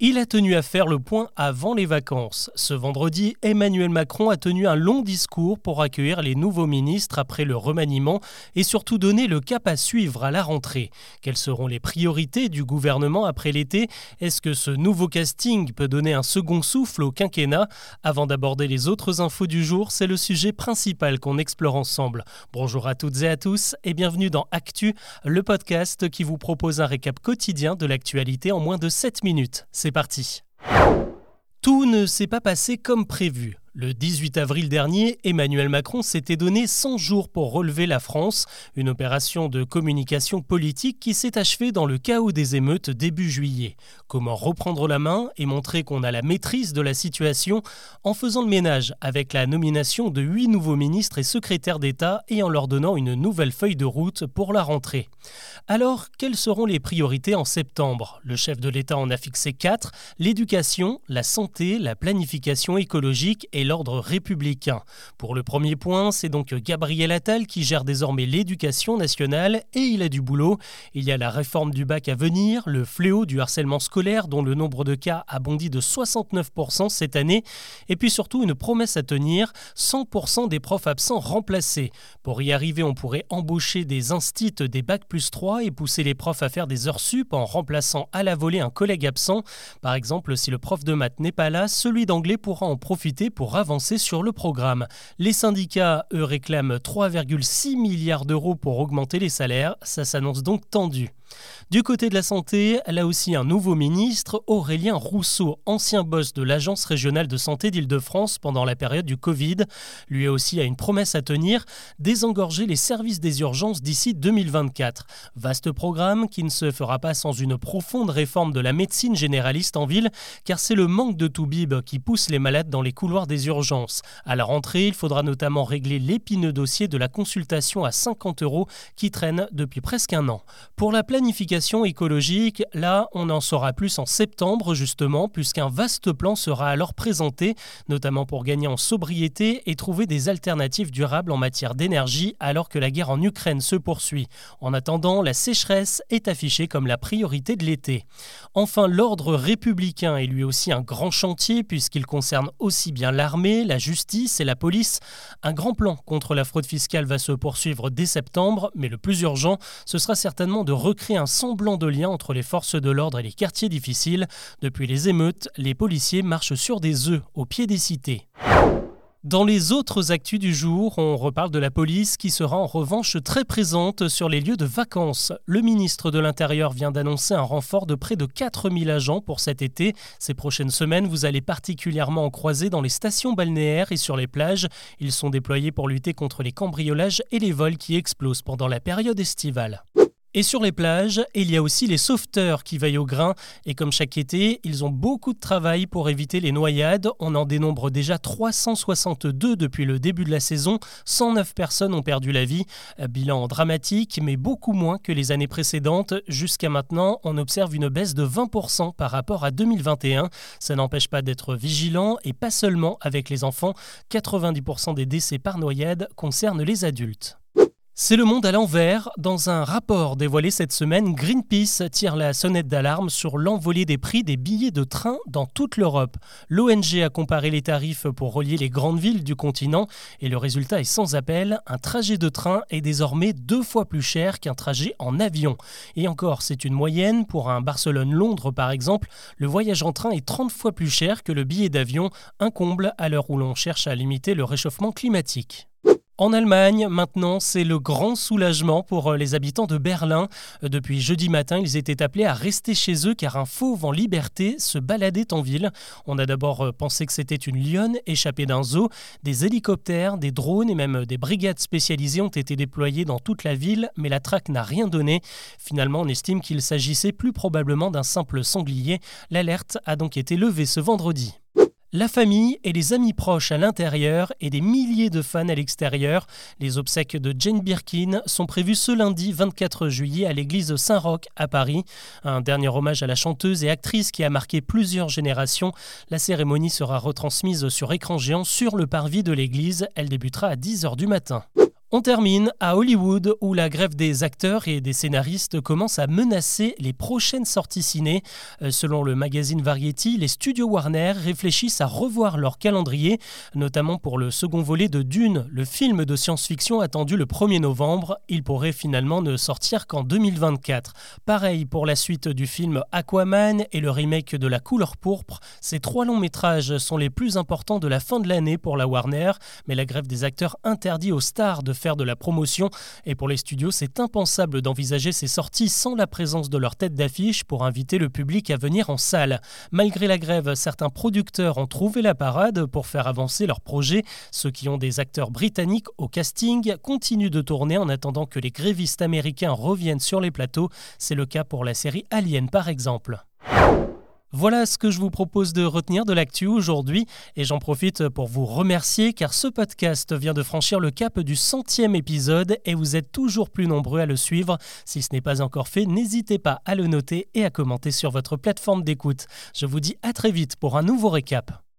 Il a tenu à faire le point avant les vacances. Ce vendredi, Emmanuel Macron a tenu un long discours pour accueillir les nouveaux ministres après le remaniement et surtout donner le cap à suivre à la rentrée. Quelles seront les priorités du gouvernement après l'été? Est-ce que ce nouveau casting peut donner un second souffle au quinquennat? Avant d'aborder les autres infos du jour, c'est le sujet principal qu'on explore ensemble. Bonjour à toutes et à tous et bienvenue dans Actu, le podcast qui vous propose un récap quotidien de l'actualité en moins de 7 minutes. Parti. Tout ne s'est pas passé comme prévu. Le 18 avril dernier, Emmanuel Macron s'était donné 100 jours pour relever la France, une opération de communication politique qui s'est achevée dans le chaos des émeutes début juillet. Comment reprendre la main et montrer qu'on a la maîtrise de la situation en faisant le ménage avec la nomination de huit nouveaux ministres et secrétaires d'État et en leur donnant une nouvelle feuille de route pour la rentrée. Alors, quelles seront les priorités en septembre? Le chef de l'État en a fixé quatre l'éducation, la santé, la planification écologique et l'ordre républicain. Pour le premier point, c'est donc Gabriel Attal qui gère désormais l'éducation nationale et il a du boulot. Il y a la réforme du bac à venir, le fléau du harcèlement scolaire dont le nombre de cas a bondi de 69% cette année et puis surtout une promesse à tenir, 100% des profs absents remplacés. Pour y arriver, on pourrait embaucher des instits des bacs plus 3 et pousser les profs à faire des heures sup en remplaçant à la volée un collègue absent. Par exemple, si le prof de maths n'est pas là, celui d'anglais pourra en profiter pour avancer sur le programme. Les syndicats, eux, réclament 3,6 milliards d'euros pour augmenter les salaires. Ça s'annonce donc tendu. Du côté de la santé, là aussi un nouveau ministre, Aurélien Rousseau, ancien boss de l'Agence régionale de santé d'Île-de-France pendant la période du Covid. Lui aussi a une promesse à tenir, désengorger les services des urgences d'ici 2024. Vaste programme qui ne se fera pas sans une profonde réforme de la médecine généraliste en ville, car c'est le manque de Toubib qui pousse les malades dans les couloirs des urgences. À la rentrée, il faudra notamment régler l'épineux dossier de la consultation à 50 euros qui traîne depuis presque un an. Pour la planification écologique, là, on en saura plus en septembre justement, puisqu'un vaste plan sera alors présenté, notamment pour gagner en sobriété et trouver des alternatives durables en matière d'énergie alors que la guerre en Ukraine se poursuit. En attendant, la sécheresse est affichée comme la priorité de l'été. Enfin, l'ordre républicain est lui aussi un grand chantier puisqu'il concerne aussi bien l'armée, la justice et la police. Un grand plan contre la fraude fiscale va se poursuivre dès septembre, mais le plus urgent, ce sera certainement de recréer un semblant de lien entre les forces de l'ordre et les quartiers difficiles. Depuis les émeutes, les policiers marchent sur des œufs au pied des cités. Dans les autres actus du jour, on reparle de la police qui sera en revanche très présente sur les lieux de vacances. Le ministre de l'Intérieur vient d'annoncer un renfort de près de 4000 agents pour cet été. Ces prochaines semaines, vous allez particulièrement en croiser dans les stations balnéaires et sur les plages. Ils sont déployés pour lutter contre les cambriolages et les vols qui explosent pendant la période estivale. Et sur les plages, il y a aussi les sauveteurs qui veillent au grain. Et comme chaque été, ils ont beaucoup de travail pour éviter les noyades. On en dénombre déjà 362 depuis le début de la saison. 109 personnes ont perdu la vie. Bilan dramatique, mais beaucoup moins que les années précédentes. Jusqu'à maintenant, on observe une baisse de 20% par rapport à 2021. Ça n'empêche pas d'être vigilant et pas seulement avec les enfants. 90% des décès par noyade concernent les adultes. C'est le monde à l'envers. Dans un rapport dévoilé cette semaine, Greenpeace tire la sonnette d'alarme sur l'envolée des prix des billets de train dans toute l'Europe. L'ONG a comparé les tarifs pour relier les grandes villes du continent et le résultat est sans appel. Un trajet de train est désormais deux fois plus cher qu'un trajet en avion. Et encore, c'est une moyenne. Pour un Barcelone-Londres par exemple, le voyage en train est 30 fois plus cher que le billet d'avion, un comble à l'heure où l'on cherche à limiter le réchauffement climatique. En Allemagne, maintenant, c'est le grand soulagement pour euh, les habitants de Berlin. Euh, depuis jeudi matin, ils étaient appelés à rester chez eux car un fauve en liberté se baladait en ville. On a d'abord euh, pensé que c'était une lionne échappée d'un zoo. Des hélicoptères, des drones et même des brigades spécialisées ont été déployés dans toute la ville, mais la traque n'a rien donné. Finalement, on estime qu'il s'agissait plus probablement d'un simple sanglier. L'alerte a donc été levée ce vendredi. La famille et les amis proches à l'intérieur et des milliers de fans à l'extérieur. Les obsèques de Jane Birkin sont prévues ce lundi 24 juillet à l'église Saint-Roch à Paris. Un dernier hommage à la chanteuse et actrice qui a marqué plusieurs générations. La cérémonie sera retransmise sur écran géant sur le parvis de l'église. Elle débutera à 10h du matin. On termine à Hollywood où la grève des acteurs et des scénaristes commence à menacer les prochaines sorties ciné. Euh, selon le magazine Variety, les studios Warner réfléchissent à revoir leur calendrier, notamment pour le second volet de Dune, le film de science-fiction attendu le 1er novembre. Il pourrait finalement ne sortir qu'en 2024. Pareil pour la suite du film Aquaman et le remake de La couleur pourpre. Ces trois longs métrages sont les plus importants de la fin de l'année pour la Warner, mais la grève des acteurs interdit aux stars de faire de la promotion. Et pour les studios, c'est impensable d'envisager ces sorties sans la présence de leur tête d'affiche pour inviter le public à venir en salle. Malgré la grève, certains producteurs ont trouvé la parade pour faire avancer leurs projets. Ceux qui ont des acteurs britanniques au casting continuent de tourner en attendant que les grévistes américains reviennent sur les plateaux. C'est le cas pour la série Alien par exemple. Voilà ce que je vous propose de retenir de l'actu aujourd'hui et j'en profite pour vous remercier car ce podcast vient de franchir le cap du centième épisode et vous êtes toujours plus nombreux à le suivre. Si ce n'est pas encore fait, n'hésitez pas à le noter et à commenter sur votre plateforme d'écoute. Je vous dis à très vite pour un nouveau récap.